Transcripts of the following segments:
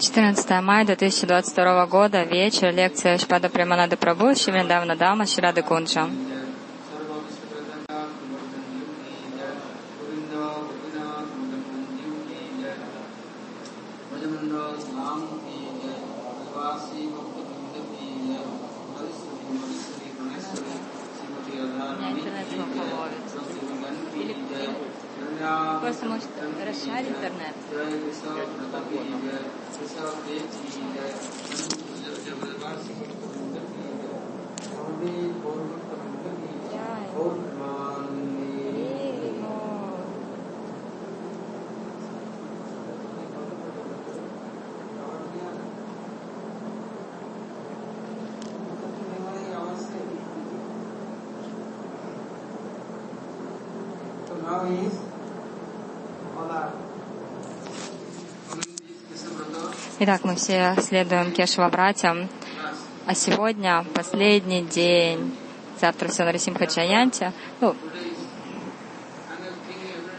14 мая 2022 года, вечер, лекция Шпада Преманада Прабhu, Шивриндавна Дама, Ширады Кунджа. Итак, мы все следуем Кешева братьям. А сегодня последний день. Завтра все на Рисимха Джаянте. Ну,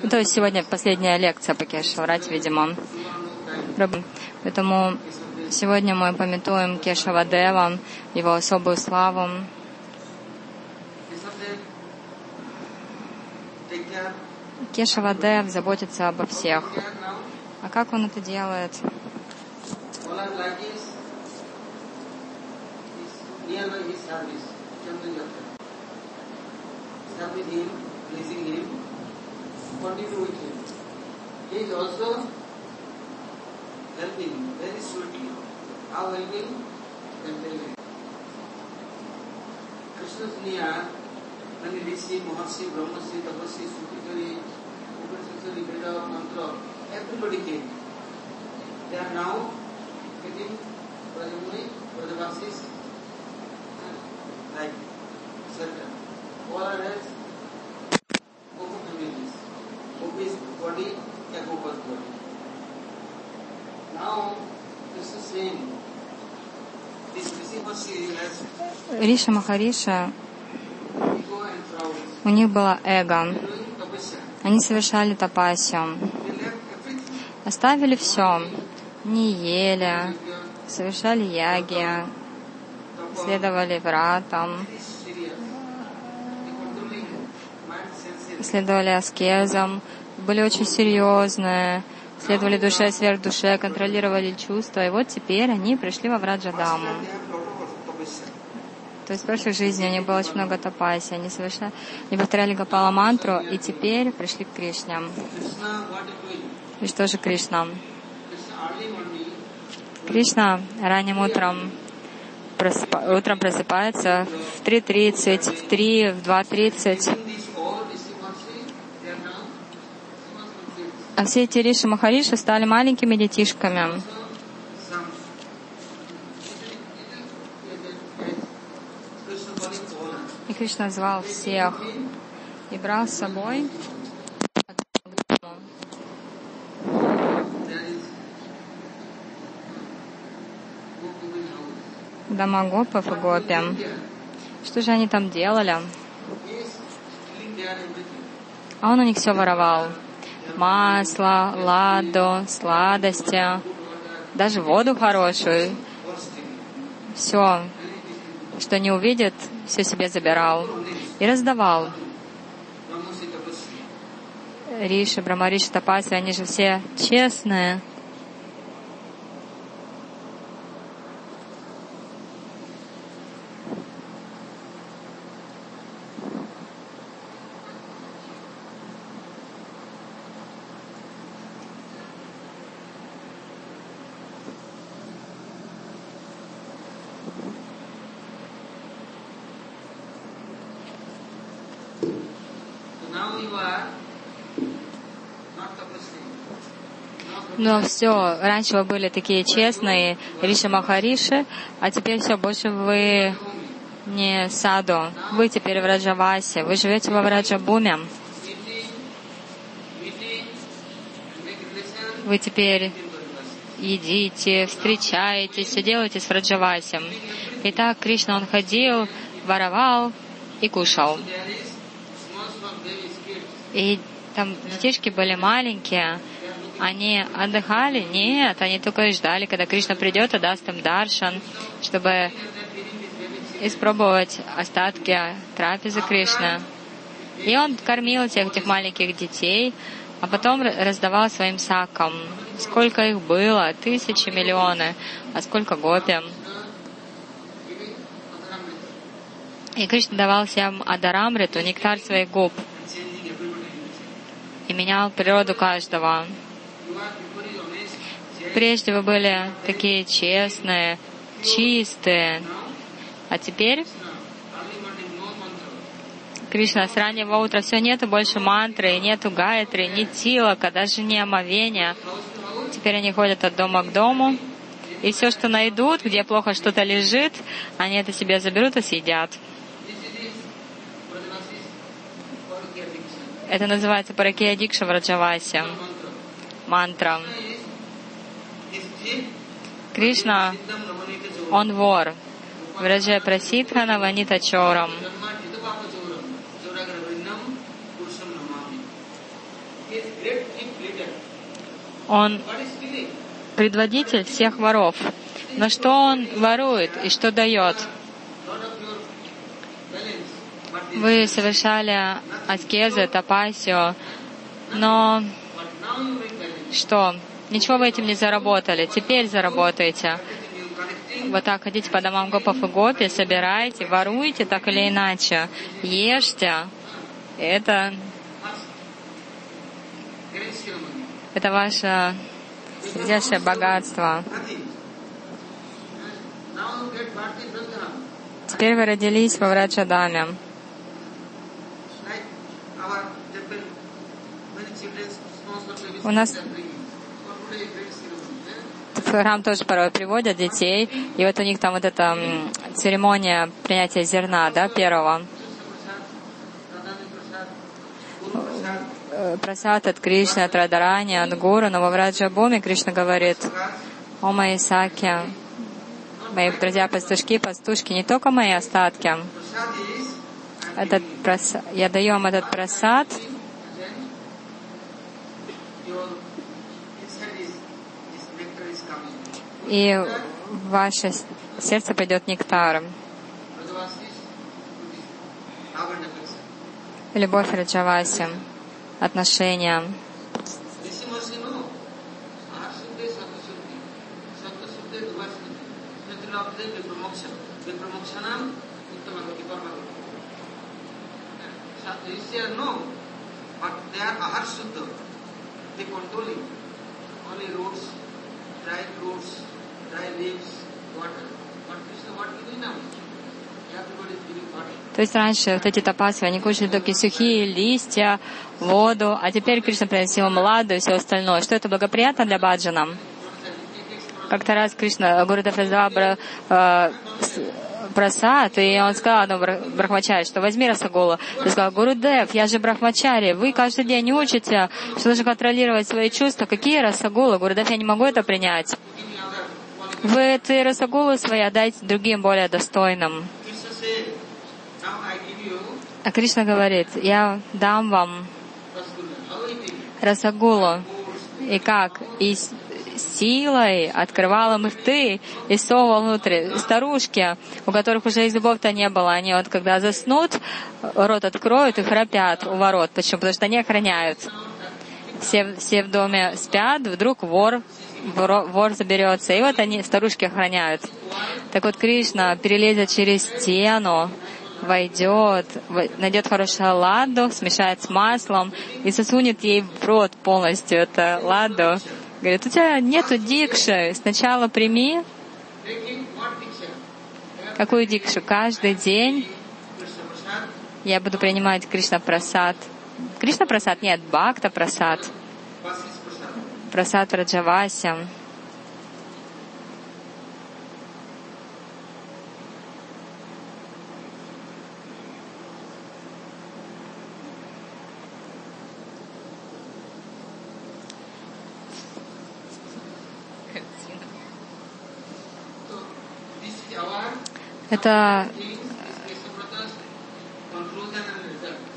то есть сегодня последняя лекция по Кешаврате, видимо. Поэтому сегодня мы пометуем Кешава Дева, его особую славу. Кешава Дев заботится обо всех. А как он это делает? All are like this. Is nearby his service. Chandra Yatra. Serve with him, pleasing him, continue with him. He is also helping very sweetly. How helping? Can tell you. Krishna's near many Rishi, Maharshi, Brahmasi, Tapasi, Sutikari, Upanishadari, Veda, Mantra, everybody came. They are now getting Brajamuni, Brajavasis, like shelter. All are as Gopa communities. Gopa is body, yeah, Gopa's body. Now, this is saying, Риша Махариша, у них было эго. Они совершали тапасию. Оставили все. Не ели, совершали яги, следовали вратам, следовали аскезам, были очень серьезные, следовали душе, сверхдуше, контролировали чувства. И вот теперь они пришли во of tapasya. То есть в прошлой жизни у них было очень много тапаси. Они совершали, они повторяли Гапала мантру, и теперь пришли к Кришне. И что же Кришна? Кришна ранним утром, утром просыпается в 3.30, в 3, в 2.30. these all Rishimasi, they are now Rishimasi А все эти Риши Махариши стали маленькими детишками. И Кришна звал всех и брал с собой house. Дамагопов и Гопи. Что же они там делали? А он у них все воровал. Масло, ладу, сладости, даже воду хорошую. Все, что не увидит, все себе забирал и раздавал. Риши, Брамариши, Тапаси, они же все честные. Но все, раньше вы были такие честные, Риши Махариши, а теперь все, больше вы не саду. Вы теперь в Раджавасе, вы живете во Враджабуме. Вы теперь едите, встречаетесь, все делаете с Враджавасем. Итак, Кришна, он ходил, воровал и кушал. И там детишки были маленькие, Они отдыхали? Нет, они только и ждали, когда Кришна придет и даст им даршан, чтобы испробовать остатки трапезы Кришны. И он кормил всех этих маленьких детей, а потом раздавал своим сакам. Сколько их было? Тысячи, миллионы. А сколько гопи? И Кришна давал всем Адарамриту, нектар своих губ. И менял природу каждого. Прежде вы были такие честные, чистые. А теперь Кришна, с раннего утра все нету больше мантры, нету гайтры, ни тилака, даже не омовения. Теперь они ходят от дома к дому, и все, что найдут, где плохо что-то лежит, они это себе заберут и съедят. Это называется Паракия Дикша в Раджавасе. Мантра. Кришна, он вор. Враджа Прасидхана Ванита Чорам. Он предводитель всех воров. Но что он ворует и что дает? Вы совершали аскезы, тапасию, но что? Ничего вы этим не заработали. Теперь заработаете. Вот так ходите по домам гопов и гопи, собирайте, воруйте так или иначе, ешьте. Это Это ваше среднейшее богатство. Теперь вы родились во Враджадаме. У нас в храм тоже порой приводят детей, и вот у них там вот эта церемония принятия зерна, да, первого. просад от Кришны, от Радарани, от Гуру, но во Враджабуме Кришна говорит, о мои саки, мои друзья пастушки, пастушки, не только мои остатки. Этот просад, я даю вам этот просад, и ваше сердце пойдет нектар. Любовь Раджаваси отношения. Only roots, dry roots, dry leaves, То есть раньше вот эти тапасы, они кушали только сухие листья, воду, а теперь Кришна приносил младу и все остальное. Что это благоприятно для баджана? Как-то раз Кришна, Гурудев раздавал э, просад, и он сказал одному брахмачаре, что возьми расагулу. И сказал, Гурудев, я же брахмачари, вы каждый день учите, что нужно контролировать свои чувства. Какие расагулы? Гурудев, я не могу это принять. Вы эти расагулы свои отдайте другим, более достойным. А Кришна говорит, я дам вам расагулу. И как? И силой открывал им рты и совал внутрь. Старушки, у которых уже и зубов-то не было, они вот когда заснут, рот откроют и храпят у ворот. Почему? Потому что они охраняют. Все, все в доме спят, вдруг вор, вор, заберется. И вот они, старушки охраняют. Так вот Кришна перелезет через стену, войдет, найдет хорошую ладу, смешает с маслом и засунет ей в рот полностью это ладу. Говорит, у тебя нету дикши, сначала прими. Какую дикшу? Каждый день я буду принимать Кришна Прасад. Кришна Прасад? Нет, Бхакта Прасад. Прасад Раджавася. Это,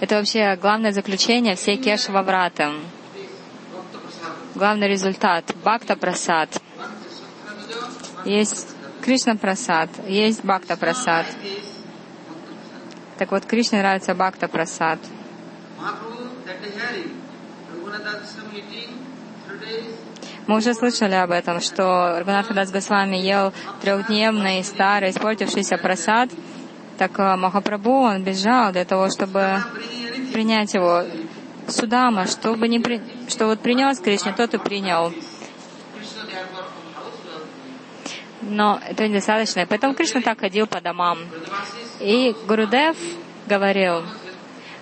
это вообще главное заключение всей Кешава Враты. Главный результат — Бхакта Прасад. Есть Кришна Прасад, есть Бхакта Прасад. Так вот, Кришне нравится Бхакта Прасад. Мы уже слышали об этом, что Рагунатха Дас Госвами ел трехдневный, старый, испортившийся просад. Так э, Махапрабху, он бежал для того, чтобы принять его. Судама, чтобы не при... что вот принес Кришне, тот и принял. Но это недостаточно. Поэтому Кришна так ходил по домам. И Гурудев говорил,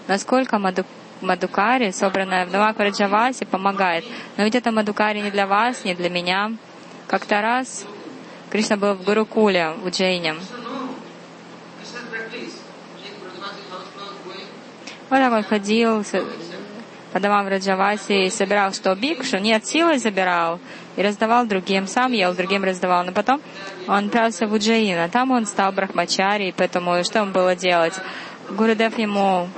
насколько Маду... Мадукари, собранная в Наваквараджавасе, помогает. Но ведь это Мадукари не для вас, не для меня. Как-то раз Кришна был в Гурукуле, в Уджейне. Вот так он ходил по домам в Раджавасе и собирал что бикшу, нет, силой забирал и раздавал другим, сам ел, другим раздавал. Но потом он отправился в Уджаина, там он стал брахмачари, поэтому что ему было делать? Гурудев ему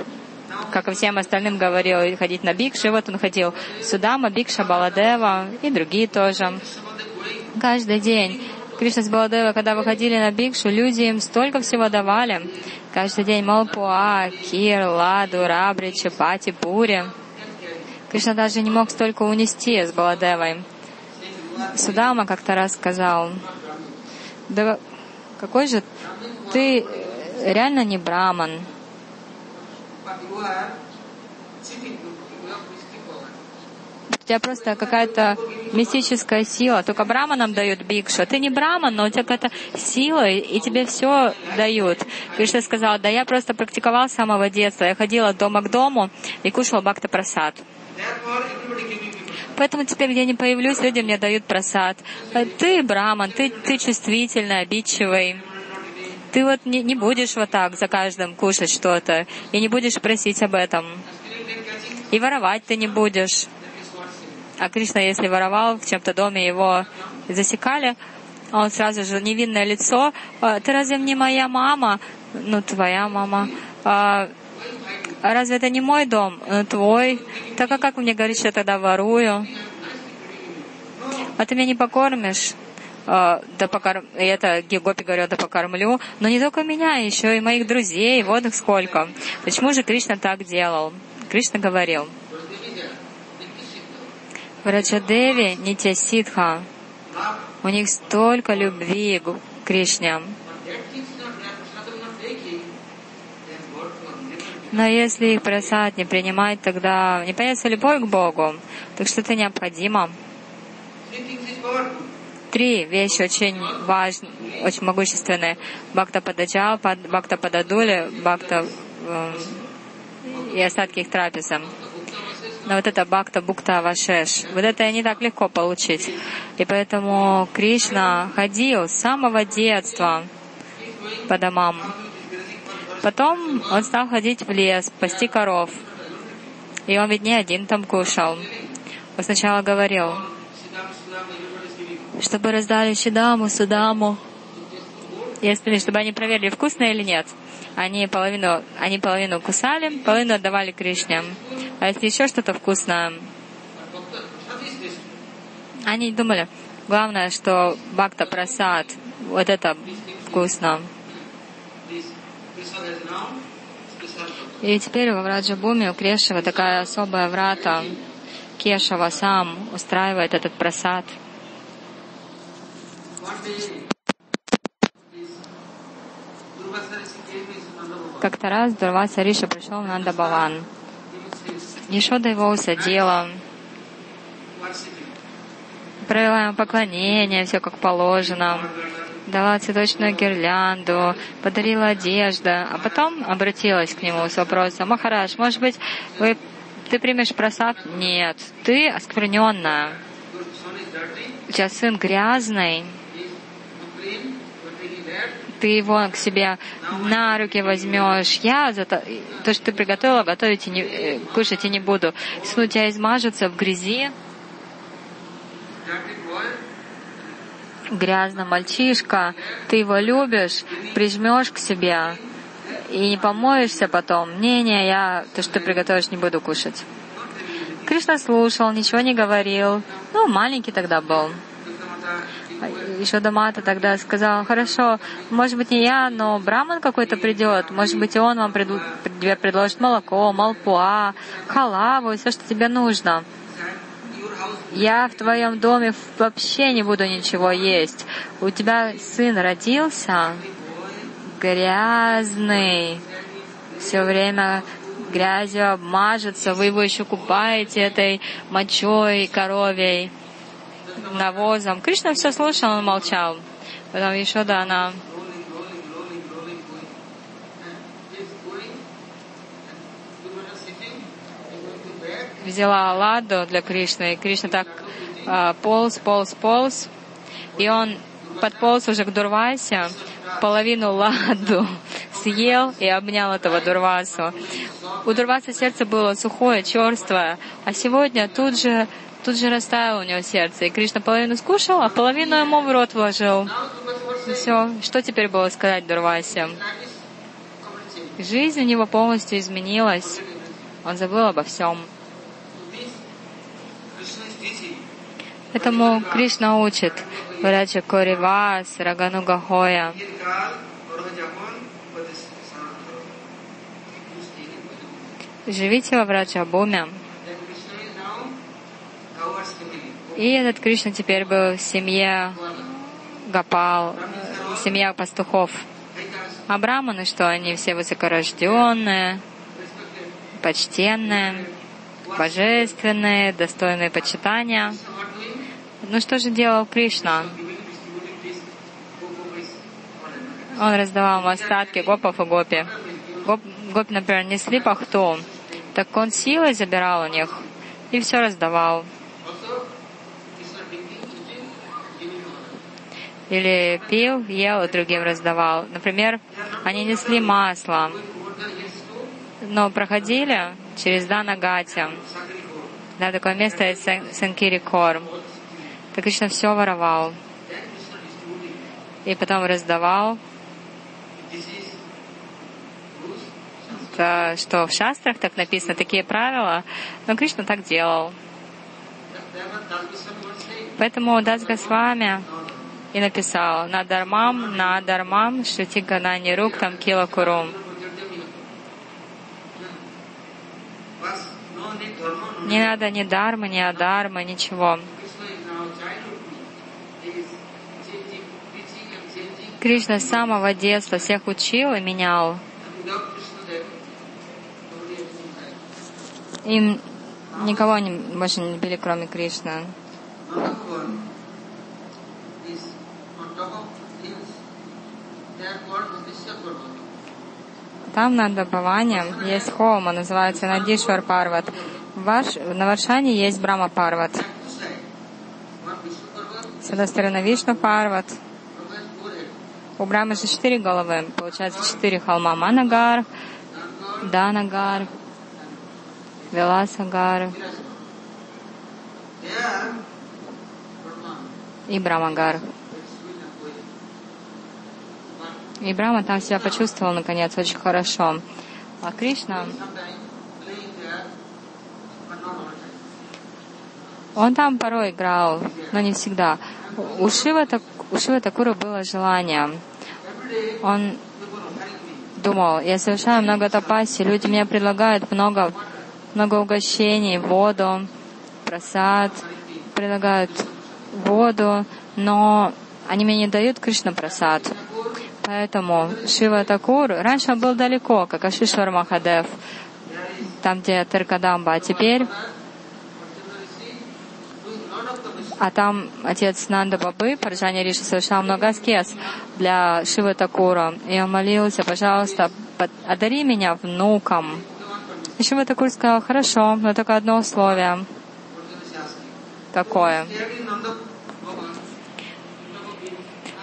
как и всем остальным говорил, ходить на бикши. Вот он ходил Судама, Бикша, Баладева и другие тоже. Каждый день Кришна с Баладева, когда выходили на бикшу, люди им столько всего давали. Каждый день Малпуа, Кир, Ладу, Рабри, Чапати, Пури. Кришна даже не мог столько унести с Баладевой. Судама как-то раз сказал, да какой же ты реально не браман. У тебя просто какая-то мистическая сила. Только браманам дают бикшу. Ты не браман, но у тебя какая-то сила, и тебе все дают. Кришна сказал, да я просто практиковал с самого детства. Я ходила дома к дому и кушала бхакта прасад. Поэтому теперь, где я не появлюсь, люди мне дают просад. Ты браман, ты, ты чувствительный, обидчивый. Ты вот не, не будешь вот так за каждым кушать что-то, и не будешь просить об этом. И воровать ты не будешь. А Кришна, если воровал в чем-то доме, его засекали, он сразу же невинное лицо. «А, ты разве не моя мама? Ну, твоя мама. А, разве это не мой дом? Ну, твой. Так а как мне говорить, что я тогда ворую? А ты меня не покормишь? А, да покорм... это Гопи говорил, да покормлю, но не только меня, еще и моих друзей, вот их сколько. Почему же Кришна так делал? Кришна говорил, в Раджадеве Нитя Ситха, у них столько любви к Кришне. Но если их просад не принимать, тогда не появится любовь к Богу. Так что это необходимо. Три вещи очень важные, очень могущественные. Бхакта Пададжал, Бхакта Пададули, Бхакта э, и остатки их трапеза. Но вот это Бхакта Букта Вашеш, вот это не так легко получить. И поэтому Кришна ходил с самого детства по домам. Потом он стал ходить в лес, пасти коров. И он ведь не один там кушал. Он сначала говорил, чтобы раздали Шидаму, Судаму. Если, чтобы они проверили, вкусно или нет. Они половину, они половину кусали, половину отдавали Кришне. А если еще что-то вкусное, они думали, главное, что Бхакта Прасад, вот это вкусно. И теперь во Враджабуме у Крешева такая особая врата. Кешава сам устраивает этот просад. Как-то раз Дурваса Риша пришел в Нандабаван. Ешода его усадила, провела ему поклонение, все как положено, дала цветочную гирлянду, подарила одежду, а потом обратилась к нему с вопросом, «Махараш, может быть, вы, ты примешь просад?» «Нет, ты оскверненная. У тебя сын грязный, ты его к себе на руки возьмешь. Я за то, то что ты приготовила, готовить и не, э, кушать и не буду. Если у тебя измажется в грязи, грязный мальчишка, ты его любишь, прижмешь к себе и не помоешься потом. Не-не, я то, что ты приготовишь, не буду кушать. Кришна слушал, ничего не говорил. Ну, маленький тогда был. Еще Дамата тогда сказал, хорошо, может быть не я, но браман какой-то придет, может быть и он вам тебе предложит молоко, малпуа, халаву, все, что тебе нужно. Я в твоем доме вообще не буду ничего есть. У тебя сын родился, грязный, все время грязью обмажется, вы его еще купаете этой мочой коровей навозом. Кришна все слушал, он молчал. Потом еще да, она взяла ладу для Кришны, и Кришна так э, полз, полз, полз, и он подполз уже к Дурвасе, половину ладу съел и обнял этого Дурвасу. У Дурваса сердце было сухое, черствое, а сегодня тут же тут же растаяло у него сердце. И Кришна половину скушал, а половину ему в рот вложил. Все. Что теперь было сказать Дурвасе? Жизнь у него полностью изменилась. Он забыл обо всем. Поэтому Кришна учит Враджа Коривас, Рагану Гахоя. Живите во Враджабуме. И этот Кришна теперь был в семье Гапал, семья пастухов. А браманы, что они все высокорожденные, почтенные, божественные, достойные почитания. Ну что же делал Кришна? Он раздавал остатки гопов и гопи. Гоп, гопи, например, несли пахту, так он силой забирал у них и все раздавал. Или пил, ел и другим раздавал. Например, они несли масло, но проходили через Данагати. Да, такое место есть Санкири Кор. Так Кришна все воровал. И потом раздавал. Это что, в шастрах так написано, такие правила? Но Кришна так делал. Поэтому Дас Госвами и написал на дармам, на дармам, шрити ганани рук там кила курум. Не надо ни дармы, ни адармы, ничего. Кришна с самого детства всех учил и менял. Им никого не, больше не били, кроме Кришны. Там над Бхавани есть холма, называется Надишвар Парват. Ваш, на Варшане есть Брама Парват. С одной стороны Вишну Парват. У Брамы же четыре головы. Получается четыре холма. Манагар, Данагар, Веласагар и Брамагар. И Брама там себя почувствовал, наконец, очень хорошо. А Кришна, он там порой играл, но не всегда. У Шива, у Шива Такура было желание. Он думал, я совершаю много тапаси, люди мне предлагают много, много угощений, воду, просад, предлагают воду, но они мне не дают Кришна просад. Поэтому Шива Такур, раньше он был далеко, как Ашишвар Махадев, там, где Таркадамба, а теперь а там отец Нанда Бабы, Парджани Риши, совершал много аскез для Шивы Такура. И он молился, пожалуйста, одари меня внуком. И Шива Такур сказал, хорошо, но только одно условие. Какое?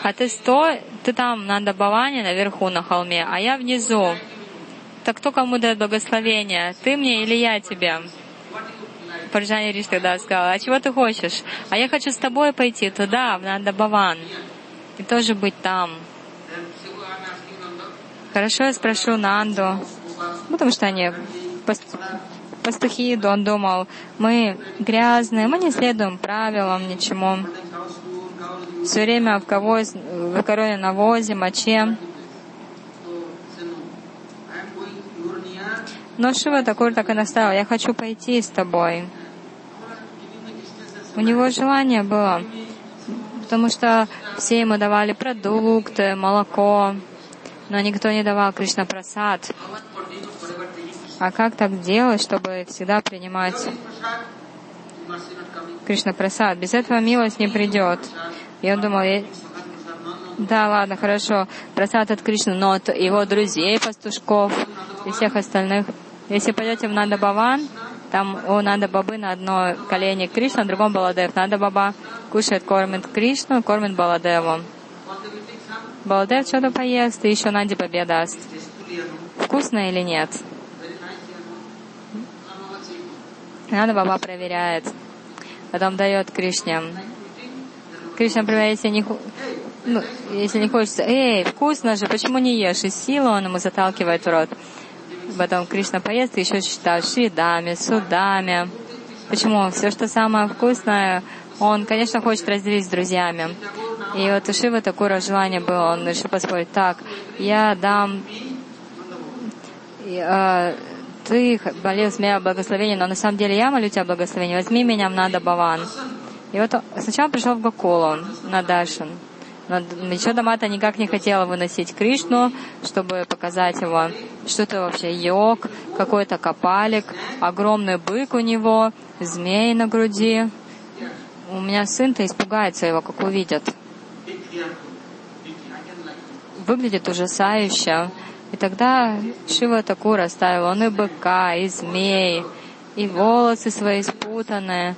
А ты стой, ты там на Дабаване, наверху на холме, а я внизу. Так кто кому дает благословение? Ты мне или я тебе? Парджани Риш тогда сказал, а чего ты хочешь? А я хочу с тобой пойти туда, в Нандабаван, и тоже быть там. Хорошо, я спрошу Нанду, потому что они пастухи, он думал, мы грязные, мы не следуем правилам, ничему. Все время в кого в короне навозе, моче. Но Шива Такур так и наставил, я хочу пойти с тобой. У него желание было, потому что все ему давали продукты, молоко, но никто не давал Кришна Прасад. А как так делать, чтобы всегда принимать Кришна Прасад? Без этого милость не придет. И он думал, да, ладно, хорошо, просад от Кришны, но от его друзей, пастушков и всех остальных. Если пойдете в Нанда Баван, там у Нанда Бабы на одно колени Кришна, на другом Баладев. Нанда Баба кушает, кормит Кришну, кормит Баладеву. Баладев что-то поест и еще Нанди Бабе даст. Вкусно или нет? Нанда Баба проверяет. Потом дает Кришне. Кришна, например, если не, ну, если не хочется, эй, вкусно же, почему не ешь? И силу он ему заталкивает в рот. Потом Кришна поест и еще считает шидами, судами. Почему? Все, что самое вкусное, он, конечно, хочет разделить с друзьями. И вот у Шивы такое желание было, он решил поспорить, так, я дам, э, ты молил с меня благословение, но на самом деле я молю тебя благословение, возьми меня в Нада Баван. И вот сначала пришел в Гакулу на Дашин. Но Мичода Мата никак не хотела выносить Кришну, чтобы показать его, что это вообще йог, какой-то копалик, огромный бык у него, змей на груди. У меня сын-то испугается его, как увидит. Выглядит ужасающе. И тогда Шива Такура ставил он и быка, и змей, и волосы свои спутанные.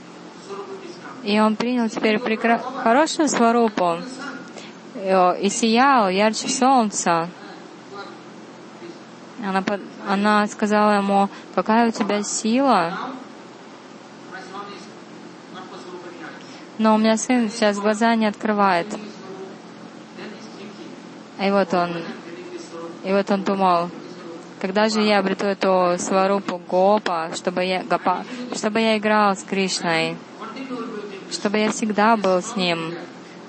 И он принял теперь прекра... хорошую сварупу и сиял ярче солнца. Она, она сказала ему, какая у тебя сила. Но у меня сын сейчас глаза не открывает. И вот он, и вот он думал, когда же я обрету эту сварупу Гопа, чтобы я, Гопа, чтобы я играл с Кришной, чтобы я всегда был с ним.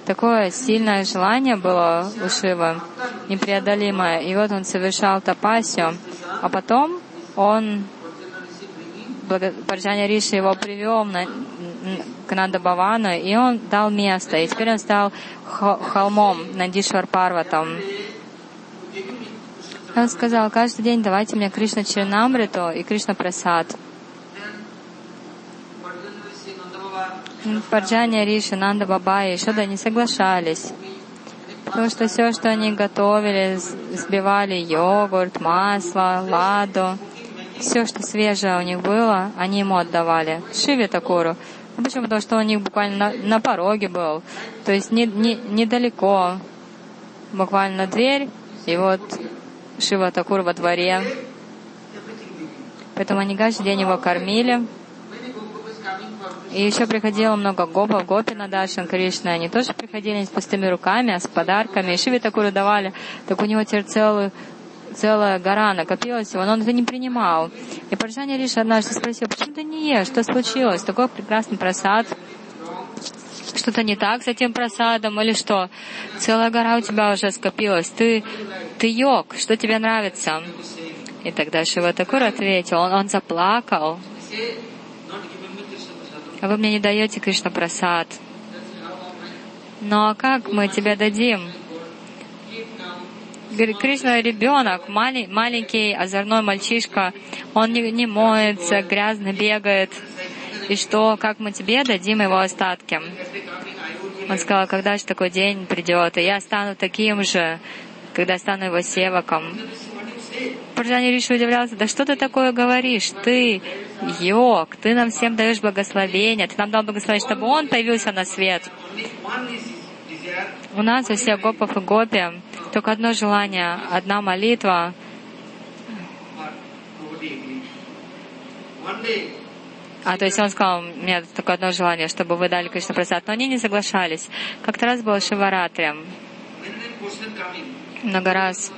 Такое сильное желание было у Шивы, непреодолимое. И вот он совершал тапасию, а потом он, Парджаня Риши его привел на, к Нандабавану, и он дал место. И теперь он стал холмом Нандишвар Парватом. Он сказал, каждый день давайте мне Кришна Чернамриту и Кришна Прасад. Парджаня Риши, Нанда Баба и Шода не соглашались. Потому что все, что они готовили, сбивали йогурт, масло, ладу, все, что свежее у них было, они ему отдавали. Шиве Такуру. Ну, почему? Потому что у них буквально на, на пороге был. То есть не, не, недалеко. Буквально дверь, и вот Шива Такур во дворе. Поэтому они каждый день его кормили. И еще приходило много гопов, гопи на Дашин Кришна. Они тоже приходили с пустыми руками, а с подарками. И Шиве такую давали. Так у него теперь целый целая гора накопилась его, но он это не принимал. И Парджани Риша однажды спросил, почему ты не ешь, что случилось? Такой прекрасный просад. Что-то не так с этим просадом или что? Целая гора у тебя уже скопилась. Ты, ты йог, что тебе нравится? И тогда Шива Такур ответил, он, он заплакал. А вы мне не даете Кришна Прасад. А как мы тебе дадим? Кришна ребенок, малень, маленький озорной мальчишка, он не, не моется, грязно бегает. И что, как мы тебе дадим его остатки? Он сказал, когда же такой день придет, и я стану таким же, когда стану его севаком. Парджани Риши удивлялся, да что ты такое говоришь? Ты йог, ты нам всем даешь благословение, ты нам дал благословение, чтобы он появился на свет. У нас у всех гопов и гопи только одно желание, одна молитва. А, то есть он сказал, у меня только одно желание, чтобы вы дали Кришна Прасад. Но они не соглашались. Как-то раз было Шиваратри. Много раз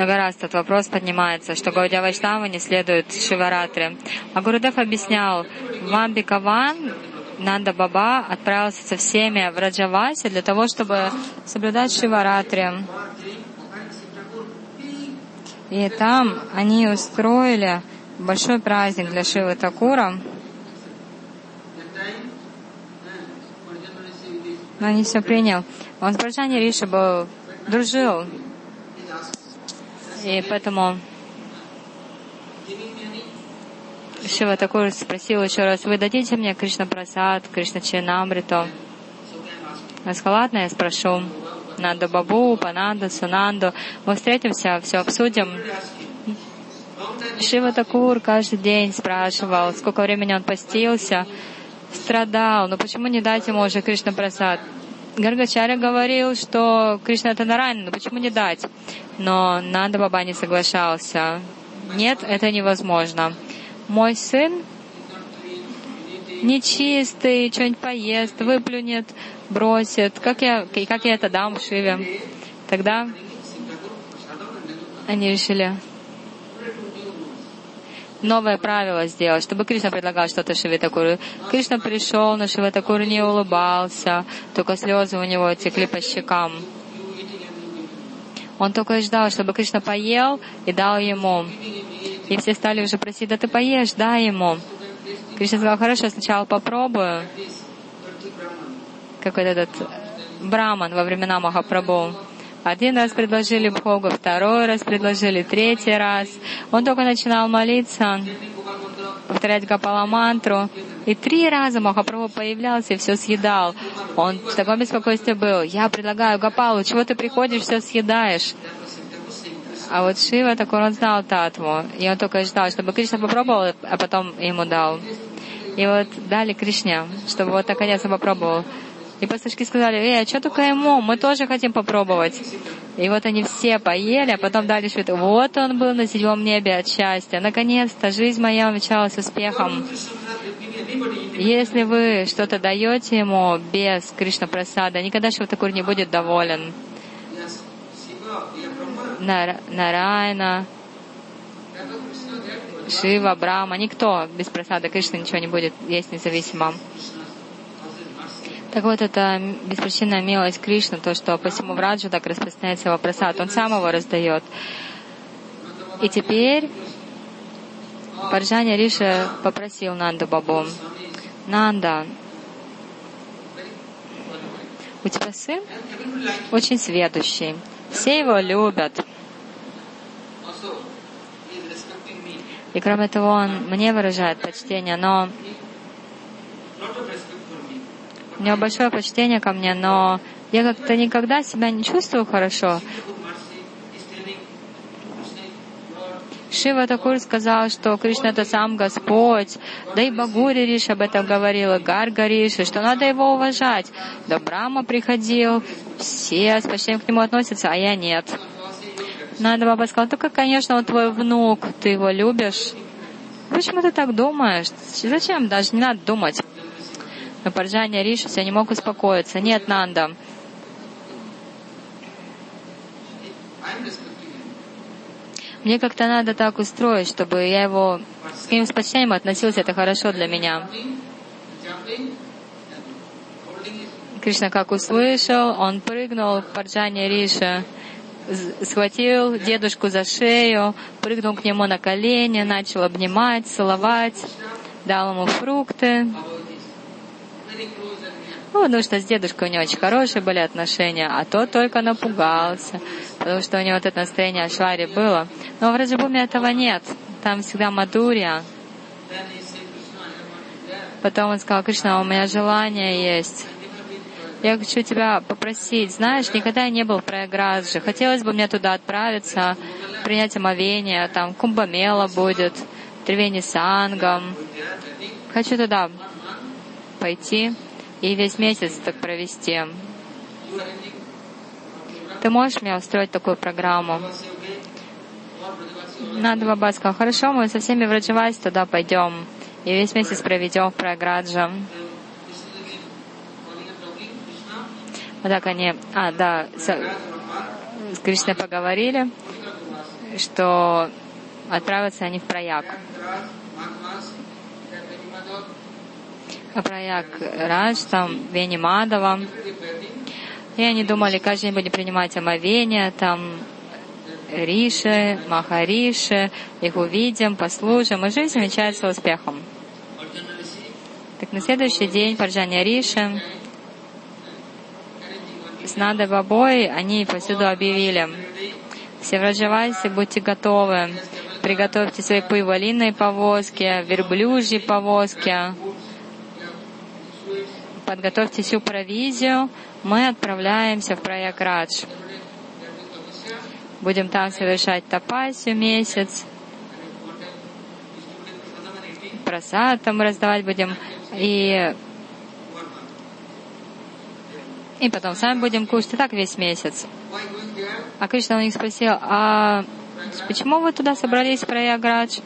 много раз этот вопрос поднимается, что Гаудия Вайшнава не следует Шиваратре. А Гурудев объяснял, в Амбикаван Нанда Баба отправился со всеми в Раджавасе для того, чтобы соблюдать Шиваратри. И там они устроили большой праздник для Шивы Такура. Но не все принял. Он с Браджани Риша был, дружил. И поэтому Шива Такур спросил еще раз, вы дадите мне Кришна Прасад, Кришна Ченамриту? Я сказала, ладно, я спрошу. Нанду Бабу, Пананду, Сунанду. Мы встретимся, все обсудим. Шива Такур каждый день спрашивал, сколько времени он постился, страдал, но почему не дать ему уже Кришна Прасад? Гаргачаря говорил, что Кришна это Нарайна, но почему не дать? Но Нанда Баба не соглашался. Нет, это невозможно. Мой сын нечистый, что-нибудь поест, выплюнет, бросит. Как я, как я это дам Шиве? Тогда они решили, новое правило сделать, чтобы Кришна предлагал что-то Шивитакуру. Кришна пришел, но Шивитакуру не улыбался, только слезы у него текли по щекам. Он только и ждал, чтобы Кришна поел и дал ему. И все стали уже просить, да ты поешь, дай ему. Кришна сказал, хорошо, сначала попробую. Какой-то этот браман во времена Махапрабху. Один раз предложили Богу, второй раз предложили, третий раз. Он только начинал молиться, повторять Гапала мантру. И три раза Махапрабху появлялся и все съедал. Он в таком беспокойстве был. Я предлагаю Гапалу, чего ты приходишь, все съедаешь? А вот Шива, так он знал Татву. И он только ждал, чтобы Кришна попробовал, а потом ему дал. И вот дали Кришне, чтобы вот наконец он попробовал. И пастушки сказали, эй, а что только ему? Мы тоже хотим попробовать. И вот они все поели, а потом дали швид. Вот он был на седьмом небе от счастья. Наконец-то жизнь моя увенчалась успехом. Если вы что-то даете ему без Кришна Прасада, никогда Шиватакур не будет доволен. Нар, Нарайна, Шива, Брама, никто без просада Кришны ничего не будет есть независимо. Так вот, это беспричинная милость Кришны, то, что по всему Враджу так распространяется его просад. Он сам его раздает. И теперь Парджаня Риша попросил Нанду Бабу, Нанда, у тебя сын очень сведущий. Все его любят. И кроме того, он мне выражает почтение, но у него большое почтение ко мне, но я как-то никогда себя не чувствую хорошо. Шива Такур сказал, что Кришна это сам Господь, да и Багури Риш об этом говорил, и Гарга Риши, что надо его уважать. Да Брама приходил, все с почтением к нему относятся, а я нет. Надо Баба сказал, только, конечно, он твой внук, ты его любишь. Почему ты так думаешь? Зачем? Даже не надо думать. Но Парджаня Ришуся не мог успокоиться. Нет, Нанда. Мне как-то надо так устроить, чтобы я его с ним с почтением относился. Это хорошо для меня. Кришна как услышал, он прыгнул, Парджаня Риша схватил дедушку за шею, прыгнул к нему на колени, начал обнимать, целовать, дал ему фрукты. Ну, потому что с дедушкой у него очень хорошие были отношения, а тот только напугался, потому что у него вот это настроение Ашвари было. Но в Раджабуме этого нет. Там всегда Мадурия. Потом он сказал, Кришна, у меня желание есть. Я хочу тебя попросить, знаешь, никогда я не был в Праяграджи. Хотелось бы мне туда отправиться, принять омовение, там Кумбамела будет, Тревени Сангам. Хочу туда пойти и весь месяц так провести. Ты можешь мне устроить такую программу? Надо Баба сказал, хорошо, мы со всеми врачеваясь туда пойдем и весь месяц проведем в Праградже. Вот так они, а, да, с, с Кришной поговорили. что отправятся они в Праяг. Праяг Радж, там Вени Мадова. И они думали, каждый день будем принимать омовение, там Риши, Махариши, их увидим, послужим, и жизнь замечается успехом. Так на следующий день Парджаня Риши с Надой Бабой они повсюду объявили, все в Раджавасе будьте готовы, приготовьте свои пывалиные повозки, верблюжьи повозки, подготовьте всю провизию, мы отправляемся в Праякрадж. Будем там совершать тапасию месяц, просад там раздавать будем, и, и потом сами будем кушать, и так весь месяц. А Кришна у них спросил, а почему вы туда собрались, в Праяградж?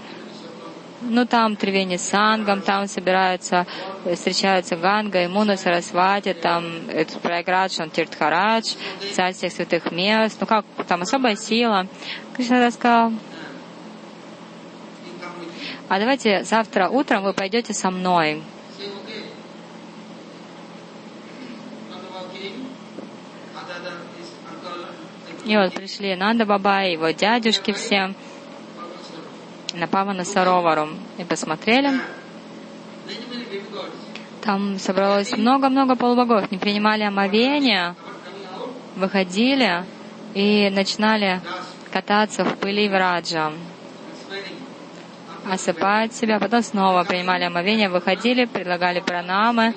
Ну, там Тривени Сангам, там собираются, встречаются Ганга, Имуна, Сарасвати, там это Праяградж, он Тиртхарадж, царь всех святых мест. Ну, как, там особая сила. Кришна сказал, а давайте завтра утром вы пойдете со мной. И вот пришли Нанда Баба, его дядюшки все на Павана Саровару и посмотрели. Там собралось много-много полубогов, не принимали омовения, выходили и начинали кататься в пыли в Раджа, осыпать себя, потом снова принимали омовение, выходили, предлагали пранамы,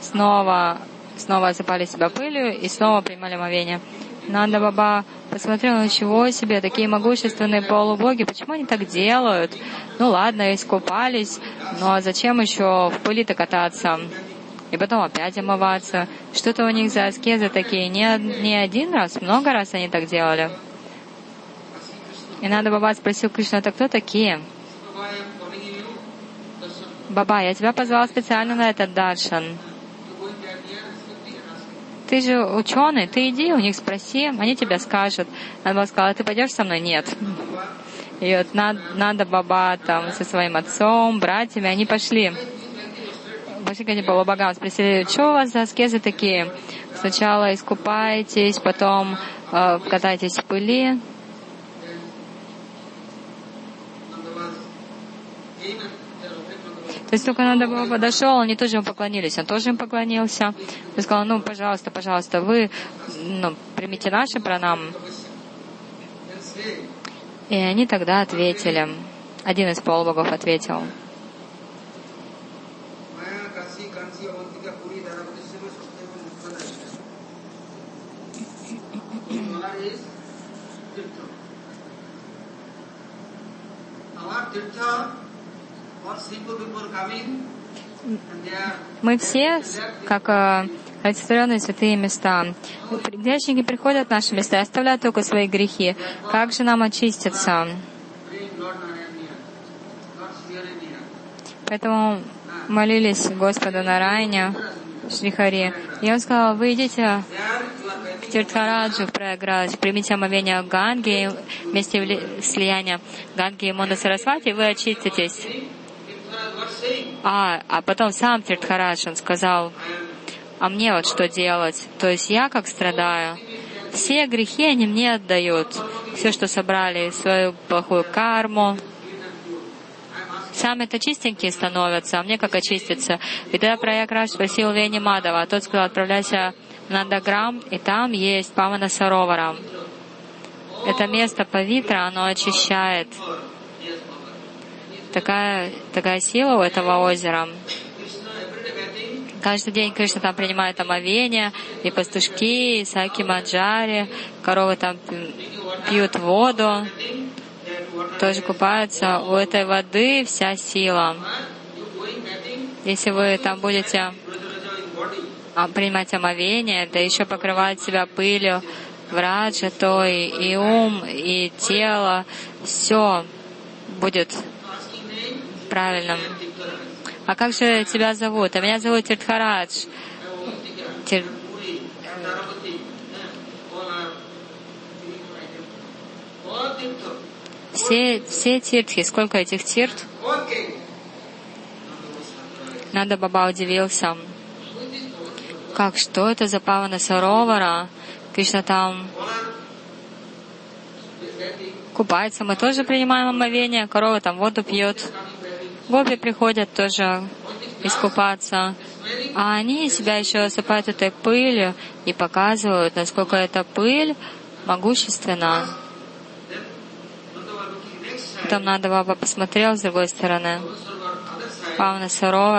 снова, снова осыпали себя пылью и снова принимали омовение. Нанда Баба посмотрел, ничего себе, такие могущественные полубоги, почему они так делают? Ну ладно, искупались, но зачем еще в пыли-то кататься? И потом опять омываться. Что-то у них за аскезы такие. Не, не один раз, много раз они так делали. И Нанда Баба спросил Кришну, это кто такие? Баба, я тебя позвал специально на этот даршан. Ты же ученый, ты иди у них спроси, они тебе скажут. Она сказала, ты пойдешь со мной? Нет. И вот надо баба там со своим отцом, братьями, они пошли. Пошли к этим богам, спросили, что у вас за аскезы такие? Сначала искупаетесь, потом э, катаетесь в пыли, То есть только надо было подошел, они тоже ему поклонились, он тоже им поклонился. Он сказал, ну, пожалуйста, пожалуйста, вы ну, примите наши пранам. И они тогда ответили. Один из полубогов ответил. Our мы все, как э, олицетворенные святые места. Грешники приходят в наши места и оставляют только свои грехи. Как же нам очиститься? Поэтому молились Господу Нарайне, Шрихари. И он сказал, вы идите в Тиртхараджу, в Праяградж, примите омовение Ганги, вместе слияния Ганги и Монда Сарасвати, вы очиститесь. А, а потом сам Тиртхарадж, он сказал, а мне вот что делать? То есть я как страдаю. Все грехи они мне отдают. Все, что собрали, свою плохую карму. Сами-то чистенькие становятся, а мне как очиститься? И тогда Праякраш спросил Вени Мадова, а тот сказал, отправляйся в Нандаграм, и там есть Павана Саровара. Это место Павитра, оно очищает такая, такая сила у этого озера. Каждый день Кришна там принимает омовение, и пастушки, и саки маджари, коровы там пьют воду, тоже купаются. У этой воды вся сила. Если вы там будете а, принимать омовение, да еще покрывать себя пылью в раджа, то и, и ум, и тело, все будет правильно. А как же тебя зовут? А меня зовут Тиртхарадж. Тир... Все, все тиртхи, сколько этих тирт? Нанда Баба удивился. Как, что это за Павана Саровара? Кришна там купается. Мы тоже принимаем омовение. Корова там воду пьет. Гопи приходят тоже искупаться. А они себя еще осыпают этой пылью и показывают, насколько эта пыль могущественна. Потом надо Баба посмотрел с другой стороны. Павна nice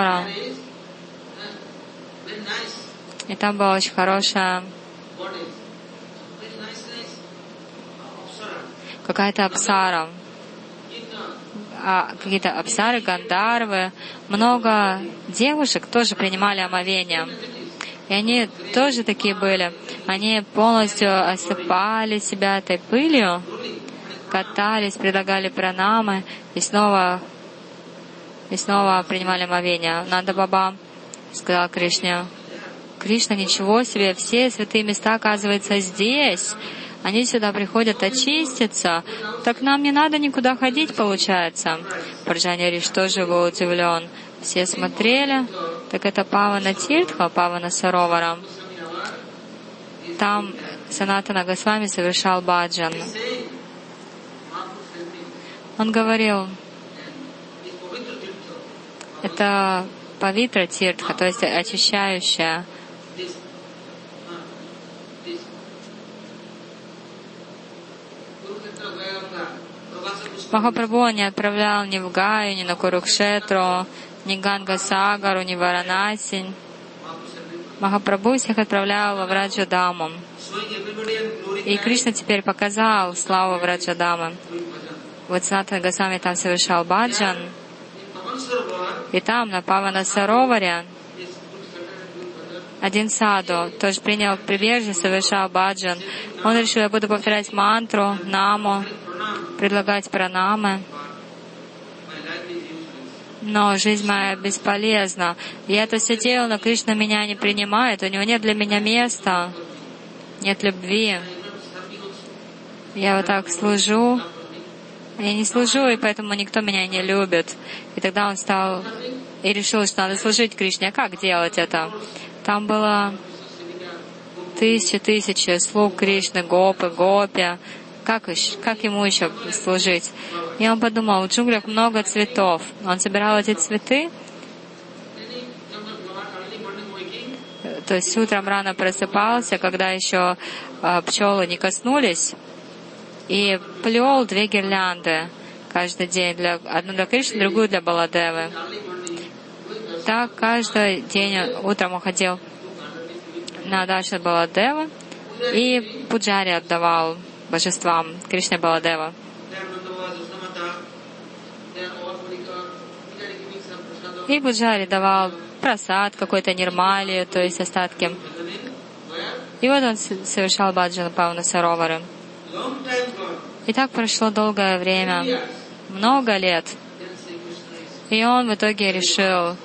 И там была очень хорошая какая-то апсара. А, какие-то апсары, гандарвы. Много девушек тоже принимали омовение. И они тоже такие были. Они полностью осыпали себя этой пылью, катались, предлагали пранамы и снова и снова принимали омовение. Нанда Баба сказал Кришне, Кришна, ничего себе, все святые места, оказывается, здесь. Они сюда приходят очиститься. Так нам не надо никуда ходить, получается. Парджани Риш тоже был удивлен. Все смотрели, так это Павана Тиртха, Павана Саровара. Там Санатана Госвами совершал баджан. Он говорил, это павитра тиртха, то есть очищающая. Махапрабху не отправлял ни в Гаю, ни на Курукшетру, ни Ганга Сагару, ни Варанаси. Махапрабху всех отправлял во Враджадаму. И Кришна теперь показал славу Враджадамы. Вот Санатана Госвами там совершал баджан, и там, на Павана Сароваре, один саду тоже принял прибежище, совершал баджан. Он решил, я буду повторять мантру, наму, предлагать пранамы. Но жизнь моя бесполезна. Я это все делал, но Кришна меня не принимает, у него нет для меня места, нет любви. Я вот так служу, я не служу, и поэтому никто меня не любит. И тогда он стал и решил, что надо служить Кришне. А как делать это? Там было тысячи, тысячи слуг Кришны, гопы, гопи. Как, как ему еще служить? И он подумал, в джунглях много цветов. Он собирал эти цветы, то есть утром рано просыпался, когда еще э, пчелы не коснулись, и плел две гирлянды каждый день, для, одну для Кришны, другую для Баладевы. Так каждый день утром уходил на дачу Баладевы и пуджари отдавал божествам Кришне Баладева. И пуджари давал просад, какой-то нирмали, то есть остатки. И вот он совершал баджан Павна Саровары. И так прошло долгое время, много лет. И он в итоге решил,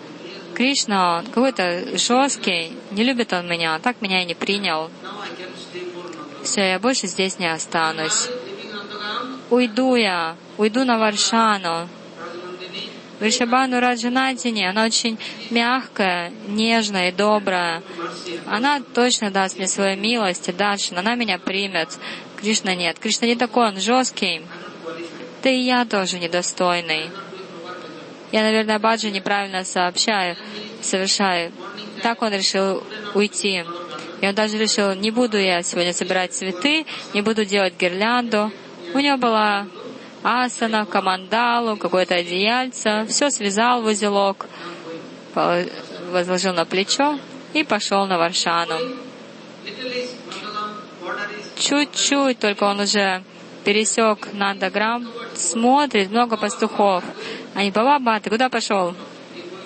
Кришна, какой-то жесткий, не любит он меня, так меня и не принял. Все, я больше здесь не останусь. Уйду я, уйду на Варшану. Вришабану Раджанатини, она очень мягкая, нежная и добрая. Она точно даст мне свою милость и Даршин, она меня примет. Кришна нет. Кришна не такой, он жесткий. Да и я тоже недостойный. Я, наверное, Баджи неправильно сообщаю, совершаю. Так он решил уйти. И он даже решил, не буду я сегодня собирать цветы, не буду делать гирлянду. У него была асана, камандалу, какое-то одеяльце. Все связал в узелок, возложил на плечо и пошел на Варшану. Чуть-чуть только он уже пересек Нандаграм, смотрит, много пастухов. Они, баба, ты куда пошел?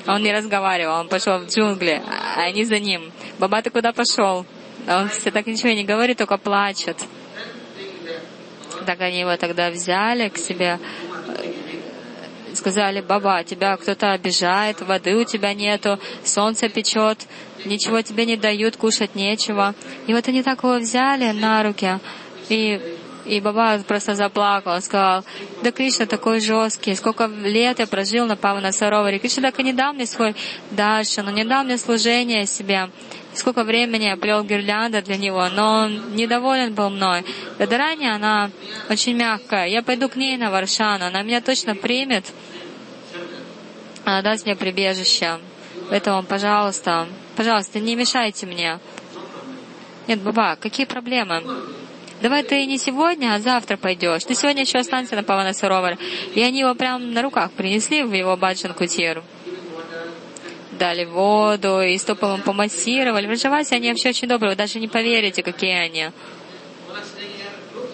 Он не разговаривал, он пошел в джунгли, а они за ним. Баба, ты куда пошел? А Он все так ничего не говорит, только плачет. Так они его тогда взяли к себе, э, сказали, баба, тебя кто-то обижает, воды у тебя нету, солнце печет, ничего тебе не дают, кушать нечего. И вот они так его взяли на руки и И Баба просто заплакал, сказал, да Кришна такой жесткий, сколько лет я прожил на Павана Сароваре. Кришна так и не дал мне свой даршан, он не дал мне служение себе. Сколько времени я плел гирлянда для него, но он недоволен был мной. Радарани, она очень мягкая. Я пойду к ней на Варшану, она меня точно примет. Она даст мне прибежище. Поэтому, пожалуйста, пожалуйста, не мешайте мне. Нет, Баба, какие проблемы? Давай ты не сегодня, а завтра пойдешь. Ты сегодня еще останься на Павана Саровар. И они его прям на руках принесли в его баджан кутиру. Дали воду, и стопы ему помассировали. В Раджавасе они вообще очень добрые, вы даже не поверите, какие они.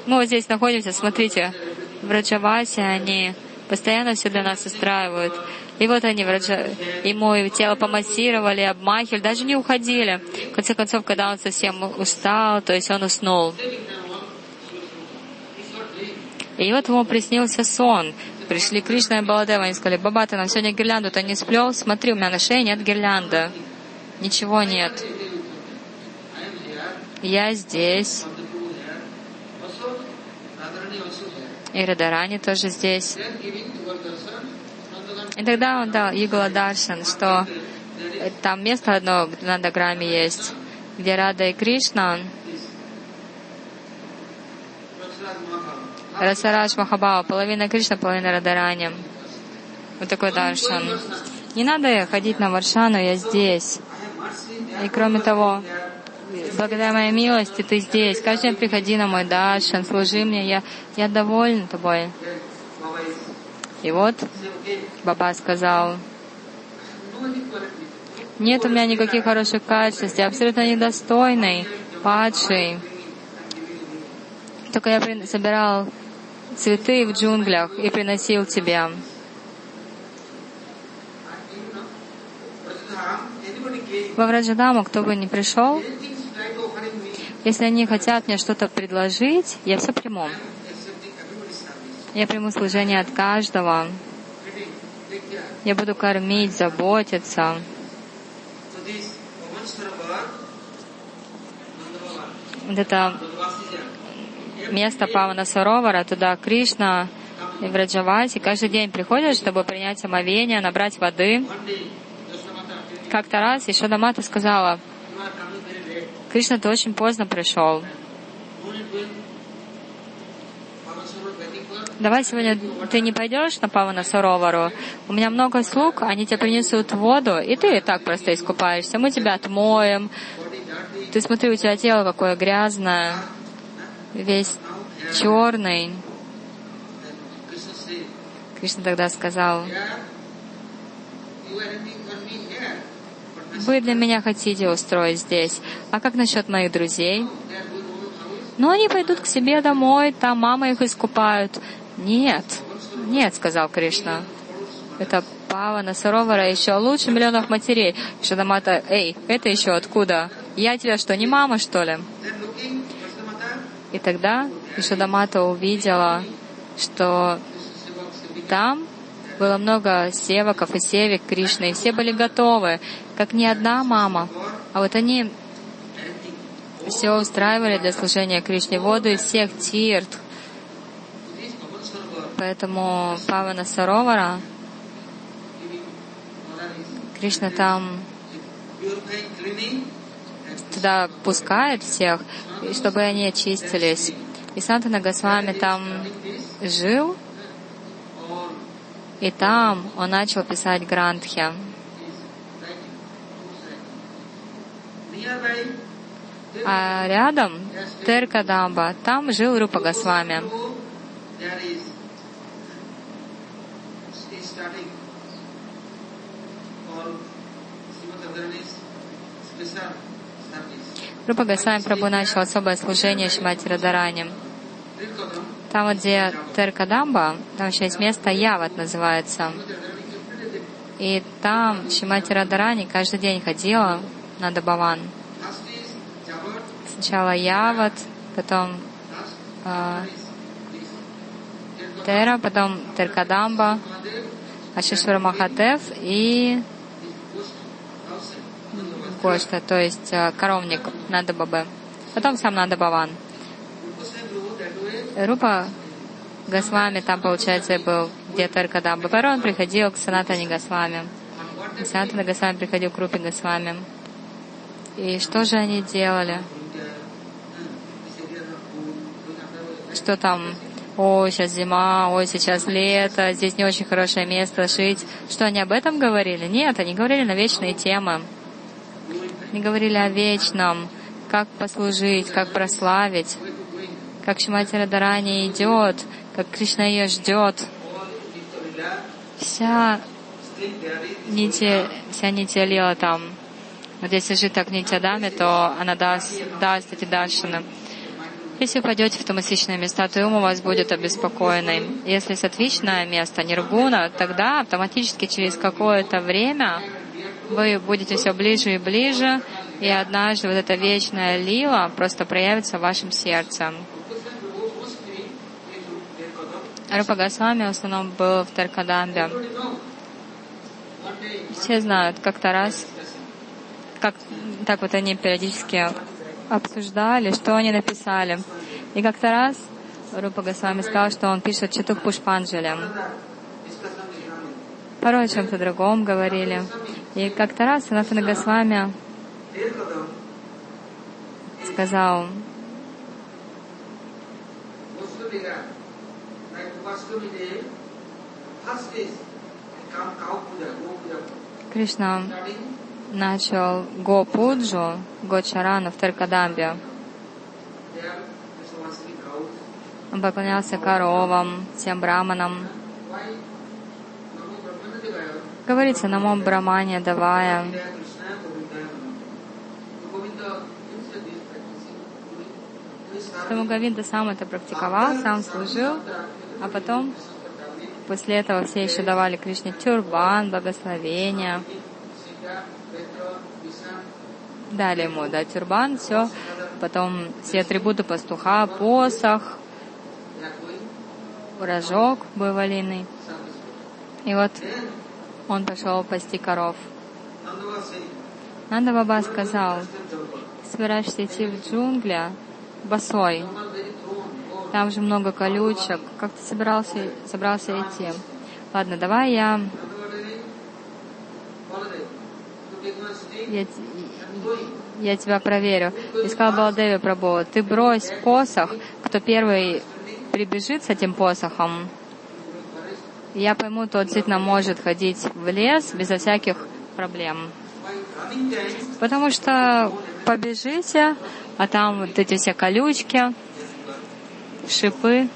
Мы вот здесь находимся, смотрите, в Раджавасе они постоянно все для нас устраивают. И вот они враджа... ему тело помассировали, обмахивали, даже не уходили. В конце концов, когда он совсем устал, то есть он уснул. И вот ему приснился сон. Пришли Кришна и Баладева, они сказали, Баба, ты нам сегодня гирлянду-то не сплел? Смотри, у меня на шее нет гирлянды. Ничего нет. Я здесь. И Радарани тоже здесь. И тогда он дал Игла Даршан, что там место одно на Даграме есть, где Рада и Кришна, Расарадж Махабава, половина Кришна, половина Радарани. Вот такой даршан. Не надо ходить на Варшану, я здесь. И кроме того, благодаря моей милости ты здесь. Каждый день приходи на мой даршан, служи мне, я, я доволен тобой. И вот Баба сказал, нет у меня никаких хороших качеств, я абсолютно недостойный, падший. Только я собирал цветы в джунглях и приносил тебе. Во Враджадаму кто бы ни пришел, если они хотят мне что-то предложить, я все приму. Я приму служение от каждого. Я буду кормить, заботиться. Вот это место Павана Саровара, туда Кришна и Враджавати каждый день приходят, чтобы принять омовение, набрать воды. Как-то раз еще Дамата сказала, Кришна, ты очень поздно пришел. Давай сегодня ты не пойдешь на Павана Саровару. У меня много слуг, они тебе принесут воду, и ты и так просто искупаешься. Мы тебя отмоем. Ты смотри, у тебя тело какое грязное весь черный. Кришна тогда сказал, вы для меня хотите устроить здесь. А как насчет моих друзей? Ну, они пойдут к себе домой, там мама их искупают. Нет, нет, сказал Кришна. Это Павана Саровара еще лучше миллионов матерей. Шадамата, эй, это еще откуда? Я тебя что, не мама, что ли? И тогда Ишадамата увидела, что там было много севаков и севик Кришны, и все были готовы, как ни одна мама. А вот они все устраивали для служения Кришне воду из всех тирт. Поэтому Павана Саровара, Кришна там туда пускает всех, чтобы они очистились. И Сантана Госвами там жил, и там он начал писать Грантхи. А рядом Теркадамба, там жил Рупа Госвами. Рупа Госвами Прабhu начал особое служение Шимати Радарани. Там, где Теркадамба, там еще есть место Яват называется. И там Шимати Радарани каждый день ходила на Дабаван. Сначала Яват, потом э, Тера, потом Теркадамба, Ашишвара Махадев и Гошта, то есть э, коровник Надабабе. Потом сам Надабаван. Рупа Госвами там, получается, был где-то Аркадамба. Порой он приходил к Санатане Госвами. Санатана Госвами приходил к Рупе Госвами. И что же они делали? Что там? Ой, сейчас зима, ой, сейчас лето, здесь не очень хорошее место жить. Что они об этом говорили? Нет, они говорили на вечные темы. Они говорили о вечном, как послужить, как прославить, как Шимати Радарани идет, как Кришна ее ждет. Вся нити, вся нити лила там. Вот если жить так нитядами, то она даст, даст эти даршины. Если пойдете в томасичное места, то ум у вас будет обеспокоенный. Если сатвичное место, ниргуна, тогда автоматически через какое-то время вы будете все ближе и ближе, и однажды вот эта вечная лила просто проявится в вашем сердце. Рупа Госвами в основном был в Таркадамбе. Все знают, как-то раз, как так вот они периодически обсуждали, что они написали. И как-то раз Рупа Госвами сказал, что он пишет Читух Пушпанджали. Порой о чем-то другом говорили. И как-то раз Санатана Госвами сказал, Кришна начал Го-пуджу, Го-чарану в Таркадамбе. Он поклонялся коровам, всем браманам. Говорится, на мом брамане давая. Поэтому Гавинда сам это практиковал, сам служил, а потом после этого все еще давали Кришне тюрбан, благословения. Дали ему, да, тюрбан, все. Потом все атрибуты пастуха, посох, рожок бывалиный. И вот он пошел пасти коров. Нанда Баба сказал, собираешься идти в джунгли, босой. Там же много колючек. Как ты собирался, собрался идти? Ладно, давай я... Я, я тебя проверю. И сказал Баладеви Прабhu, ты брось посох, кто первый прибежит с этим посохом, я пойму, тот действительно может ходить в лес безо всяких проблем. Потому что побежите, а там вот эти все колючки, шипы.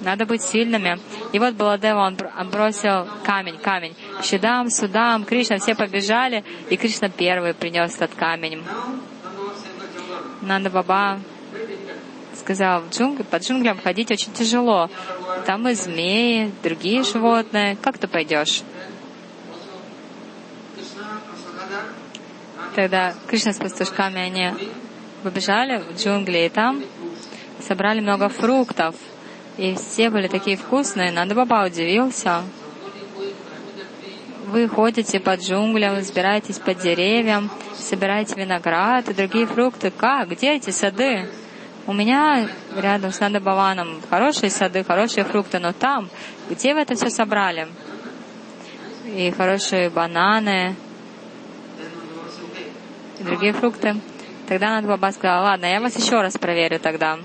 Надо быть сильными. И вот Баладева, он бросил камень, камень. Щедам, Судам, Кришна, все побежали, и Кришна первый принес этот камень. Нанда Баба сказал, в джунгли, под джунглям ходить очень тяжело. Там и змеи, другие животные. Как ты пойдешь? Тогда Кришна с пастушками, они побежали в джунгли, и там собрали много фруктов. И все были такие вкусные. Надо Баба удивился. Вы ходите по джунглям, забираетесь по деревьям, собираете виноград и другие фрукты. Как? Где эти сады? У меня рядом с Нандабаваном хорошие сады, хорошие фрукты, но там, где вы это все собрали? И хорошие бананы, и другие фрукты. Тогда Нанда Баба сказала, ладно, я вас еще раз проверю тогда.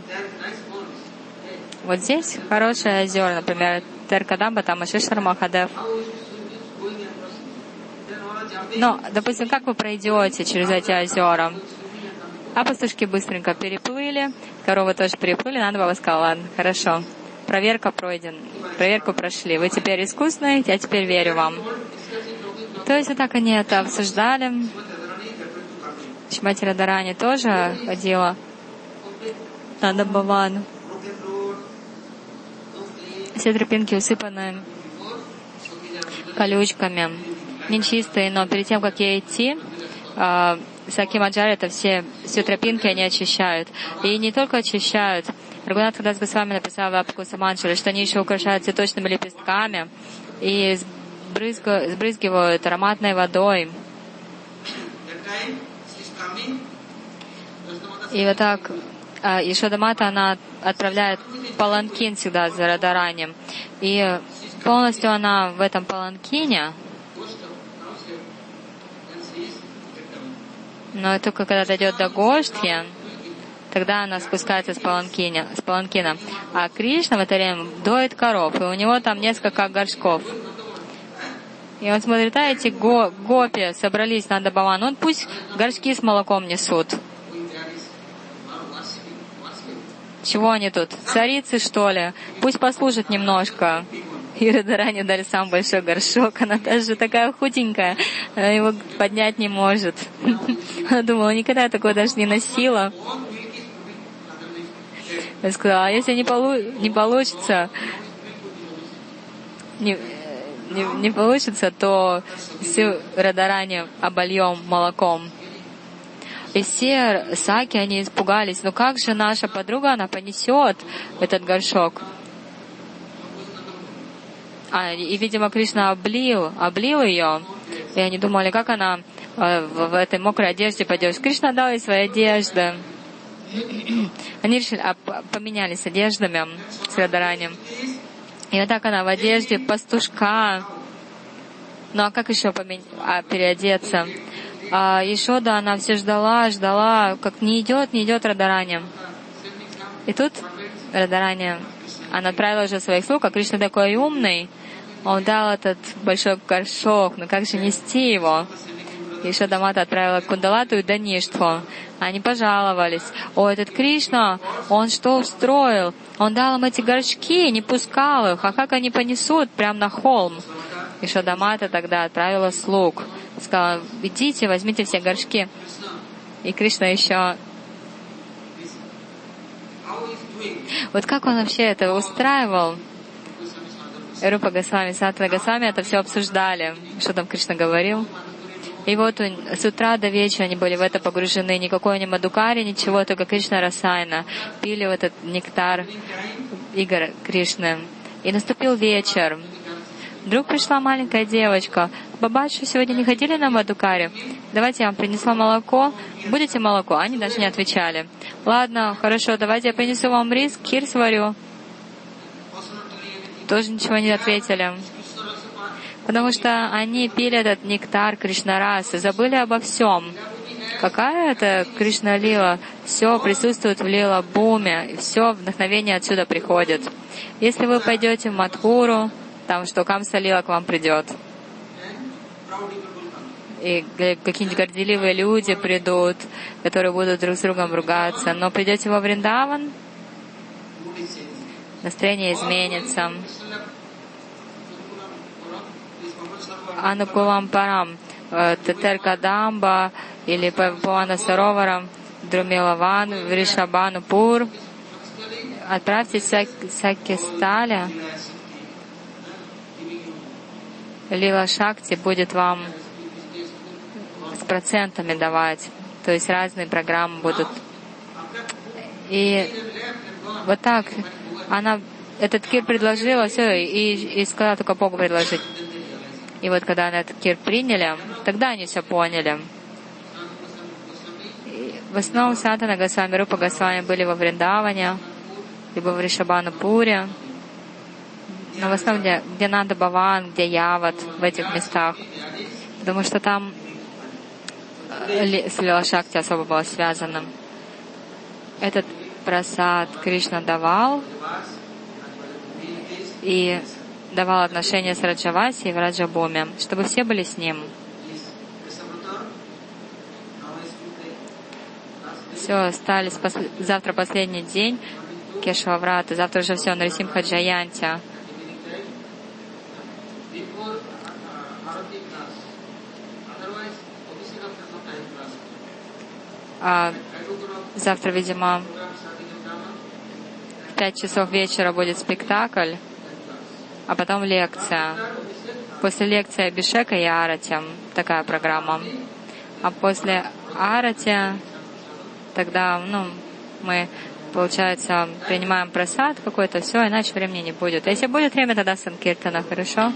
Вот здесь хорошие озера, например, Теркадамба, там Ашишар Махадев. Но, допустим, как вы пройдете через эти озера? А пастушки быстренько переплыли, коровы тоже переплыли, надо было сказать, ладно, хорошо, проверка пройдена, проверку прошли, вы теперь искусные, я теперь верю вам. То есть вот так они это обсуждали. Шмати Радарани тоже ходила на Дамбаван. Все тропинки усыпаны колючками, нечистые, но перед тем, как ей идти, а, Саки Маджари, это все, все тропинки они очищают. И не только очищают. Рагунат Хадас Госвами написал в Апку Саманджали, что они еще украшают цветочными лепестками и сбрызга, сбрызгивают ароматной водой. И вот так а Ишодамата, она отправляет паланкин всегда за Радаранем. И полностью она в этом паланкине, но только когда дойдет до Гоштхи, тогда она спускается с паланкина, с паланкина. А Кришна в это время доит коров, и у него там несколько горшков. И он смотрит, а эти го, гопи собрались на Дабаван, он пусть горшки с молоком несут. Чего они тут? Царицы, что ли? Пусть послушают немножко. И Радаране дали сам большой горшок. Она даже такая худенькая, она его поднять не может. Она думала, никогда такое даже не носила. Я сказала, а если не, полу не получится, не, не, не получится, то всю Радарани обольем молоком. И все саки, они испугались, ну как же наша подруга, она понесет этот горшок? А, и, видимо, Кришна облил, облил ее. И они думали, как она э, в, в этой мокрой одежде пойдет. Кришна дал ей свои одежды. Они решили, а, поменялись одеждами с Радаранем. И вот так она в одежде пастушка. Ну а как еще помен... а, переодеться? А Ишода, она все ждала, ждала, как не идет, не идет Радарани. И тут Радарани, она отправила уже своих слуг, а Кришна такой умный, он дал этот большой горшок, но как же нести его? И Шадамата отправила Кундалату и Даништву. Они пожаловались. О, этот Кришна, он что устроил? Он дал им эти горшки, не пускал их. А как они понесут прямо на холм? И Шадамата тогда отправила слуг. Сказала, идите, возьмите все горшки. И Кришна еще... Вот как он вообще это устраивал? Рупа Госвами, Сатва Госвами это все обсуждали, что там Кришна говорил. И вот с утра до вечера они были в это погружены. Никакой не Мадукари, ничего, только Кришна Расайна. Пили в этот нектар Игорь Кришны. И наступил вечер. Вдруг пришла маленькая девочка. Бабаша, сегодня не ходили на Мадукаре? Давайте я вам принесла молоко. Будете молоко? Они даже не отвечали. Ладно, хорошо, давайте я принесу вам рис, кир сварю. Тоже ничего не ответили потому что они пили этот нектар Кришнарасы, забыли обо всем. Какая это Кришна Лила? Все присутствует в Лила Буме, все вдохновение отсюда приходит. Если вы пойдете в Матхуру, там что Камса Лила к вам придет. И какие-нибудь горделивые люди придут, которые будут друг с другом ругаться. Но придете во Вриндаван, настроение изменится. Анукулам Парам, э, Тетер Кадамба или Павана Сароварам, Друмилаван, Вришабанупур. Отправьте Сакисталя. Лила Шакти будет вам с процентами давать. То есть разные программы будут. И вот так она этот кир предложила, все, и, и сказала только Богу предложить. И вот когда они этот кир приняли, тогда они все поняли. И в основном Сатана Госвами, Рупа Госвами были во Вриндаване, либо в Ришабанапуре, но в основном где, где Нанда Баван, где Яват, в этих местах. Потому что там э, с Лила особо было связано. Этот просад Кришна давал, и давал отношения с Раджаваси и в Раджабоме, чтобы все были с ним. Все, стали пос... завтра последний день Кешаврата, завтра уже все, Нарисимха Джаянти. А завтра, видимо, в пять часов вечера будет спектакль а потом лекция. После лекции Абишека и Арати, такая программа. А после Арати тогда, ну, мы, получается, принимаем просад какой-то, все, иначе времени не будет. А если будет время, тогда Санкиртана, хорошо?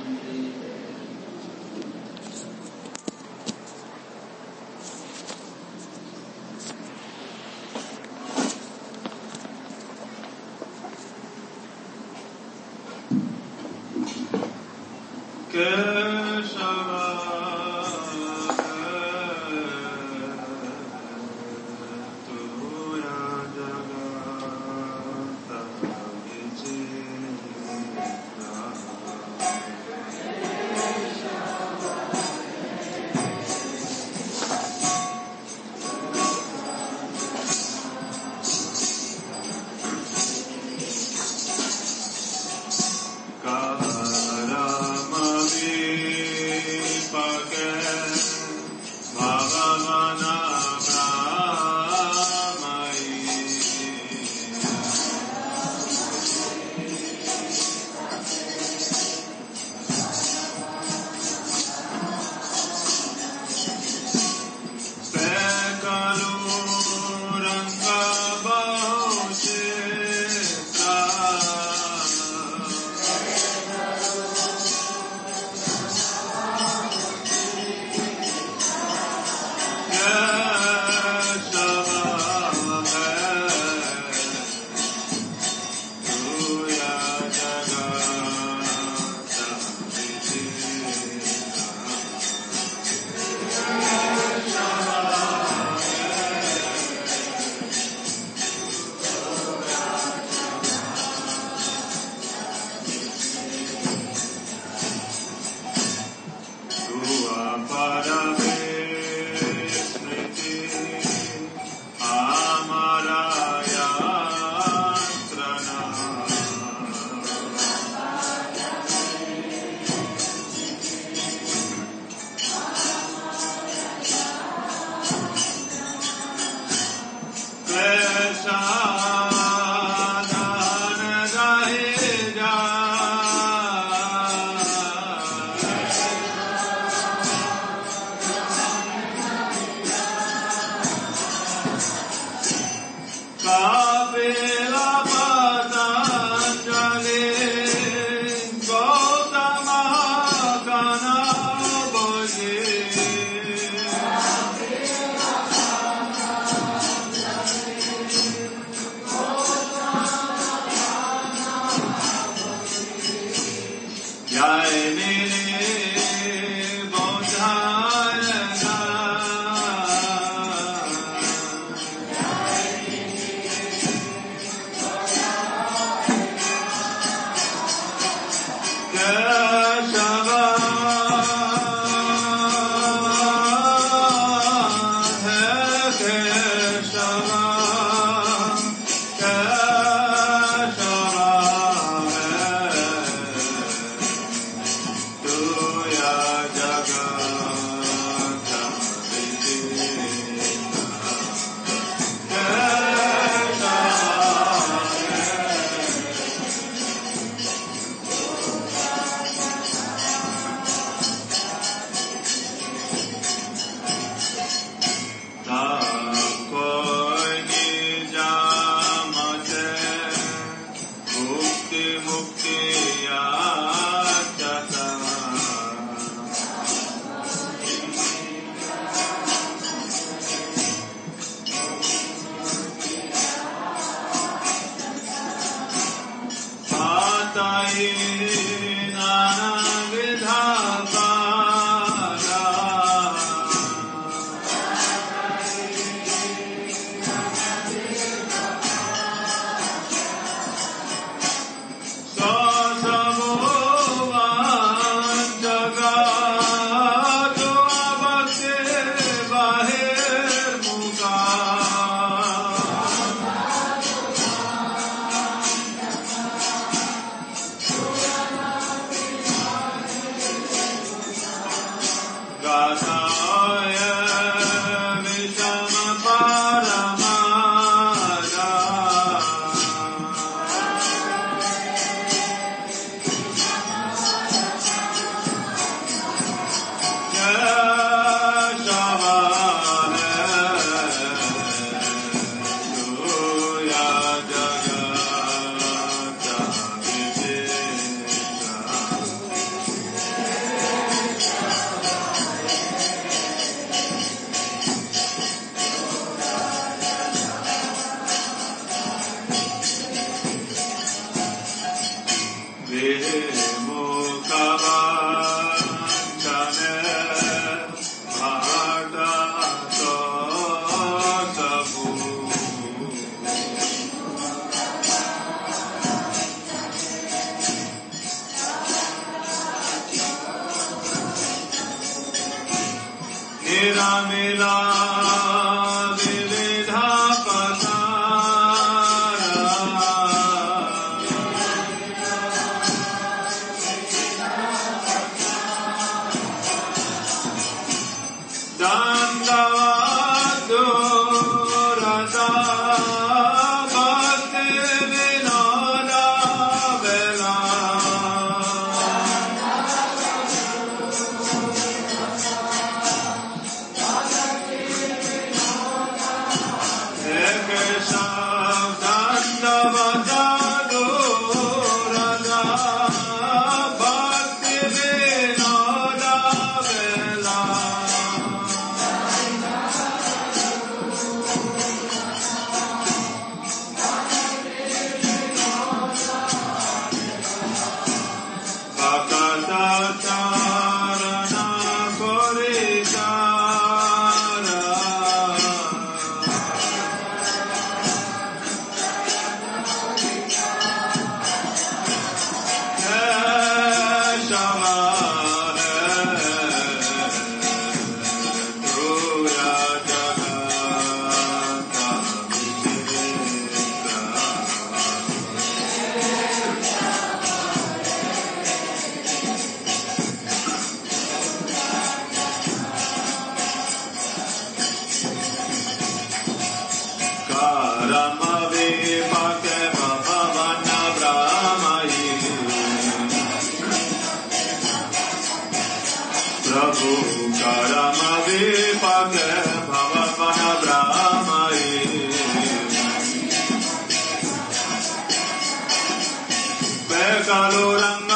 走路人。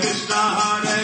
Krishna, Hare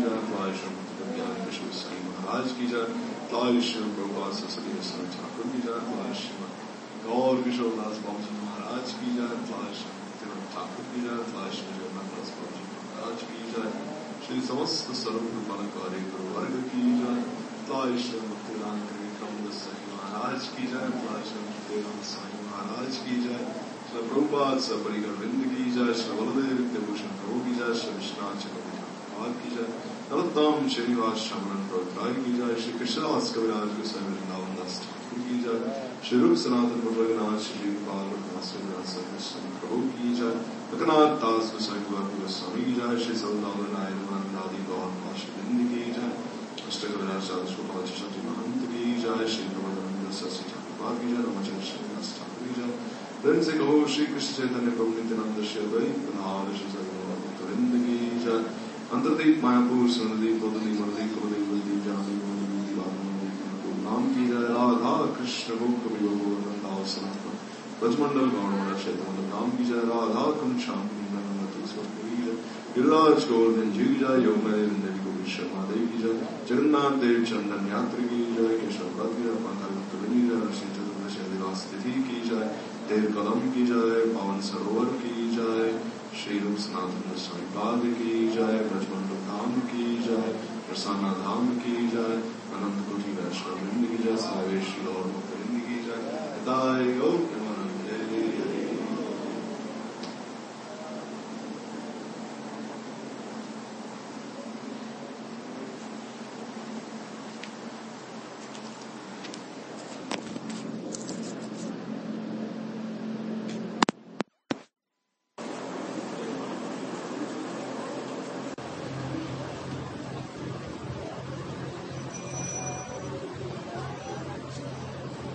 جناب مہاراج کی جناب عائشہ بہباد سسلی اسلام ٹھاکر کی جناب عائشہ گور کشور داس بابو جی مہاراج کی جناب عائشہ تیرم ٹھاکر کی جناب عائشہ جگناتھ داس بابو جی مہاراج کی جناب شری سمست سرو پرمن کاری گروورگ کی جناب عائشہ مقتدان کری کمل سعید مہاراج کی جناب عائشہ مقتدان سعید مہاراج کی جناب شرپروپاد سپری گروند کی جائے کے وتبوشن کرو کی جائے شر وشنا چکر استعمال کی جائے تمام شریف آج پر پروتار کی جائے شری کرشن واس کبھی آج کے سمے نام دست کی جائے شروع سناتن پر آج شری پال پربھو کی جائے اکنات داس گسائی گوار کی جائے شری صلی اللہ علیہ وسلم دادی گوار پاش بند کی جائے اشٹ کبھی آج آج کو پاچ شاٹی مہنت کی جائے شری کبھی آج سرسی ٹھاکر پار کی جائے رمچن شری ناس ٹھاکر کی جائے دن سے کہو شری کرشن چیتن پرو نتنند شیو گئی بنار شری سگن کی جائے اندر دئی مایا کو سن دی بد دی مر دی کو دی دی جان دی من دی بات نام کی جائے راधा کرشن کو کبھی وہ رندا سنا پر بجمنڈل گاؤں والا شیطان نام کی جائے راधा کم شام کی جی جائے یوم نبی کی جائے جگناتھ دیو چندن یاتری کی جائے کشورات کی جائے ماتا کی جائے شری کی جائے دیر قدم کی جائے پاون سروور کی جائے شری روپ سناتن سوامی پاد کی جائے برجمنڈ دھام کی جائے پرسانہ دھام کی جائے انند کوٹی ویشنو کی جائے ساویش لاہور کی جائے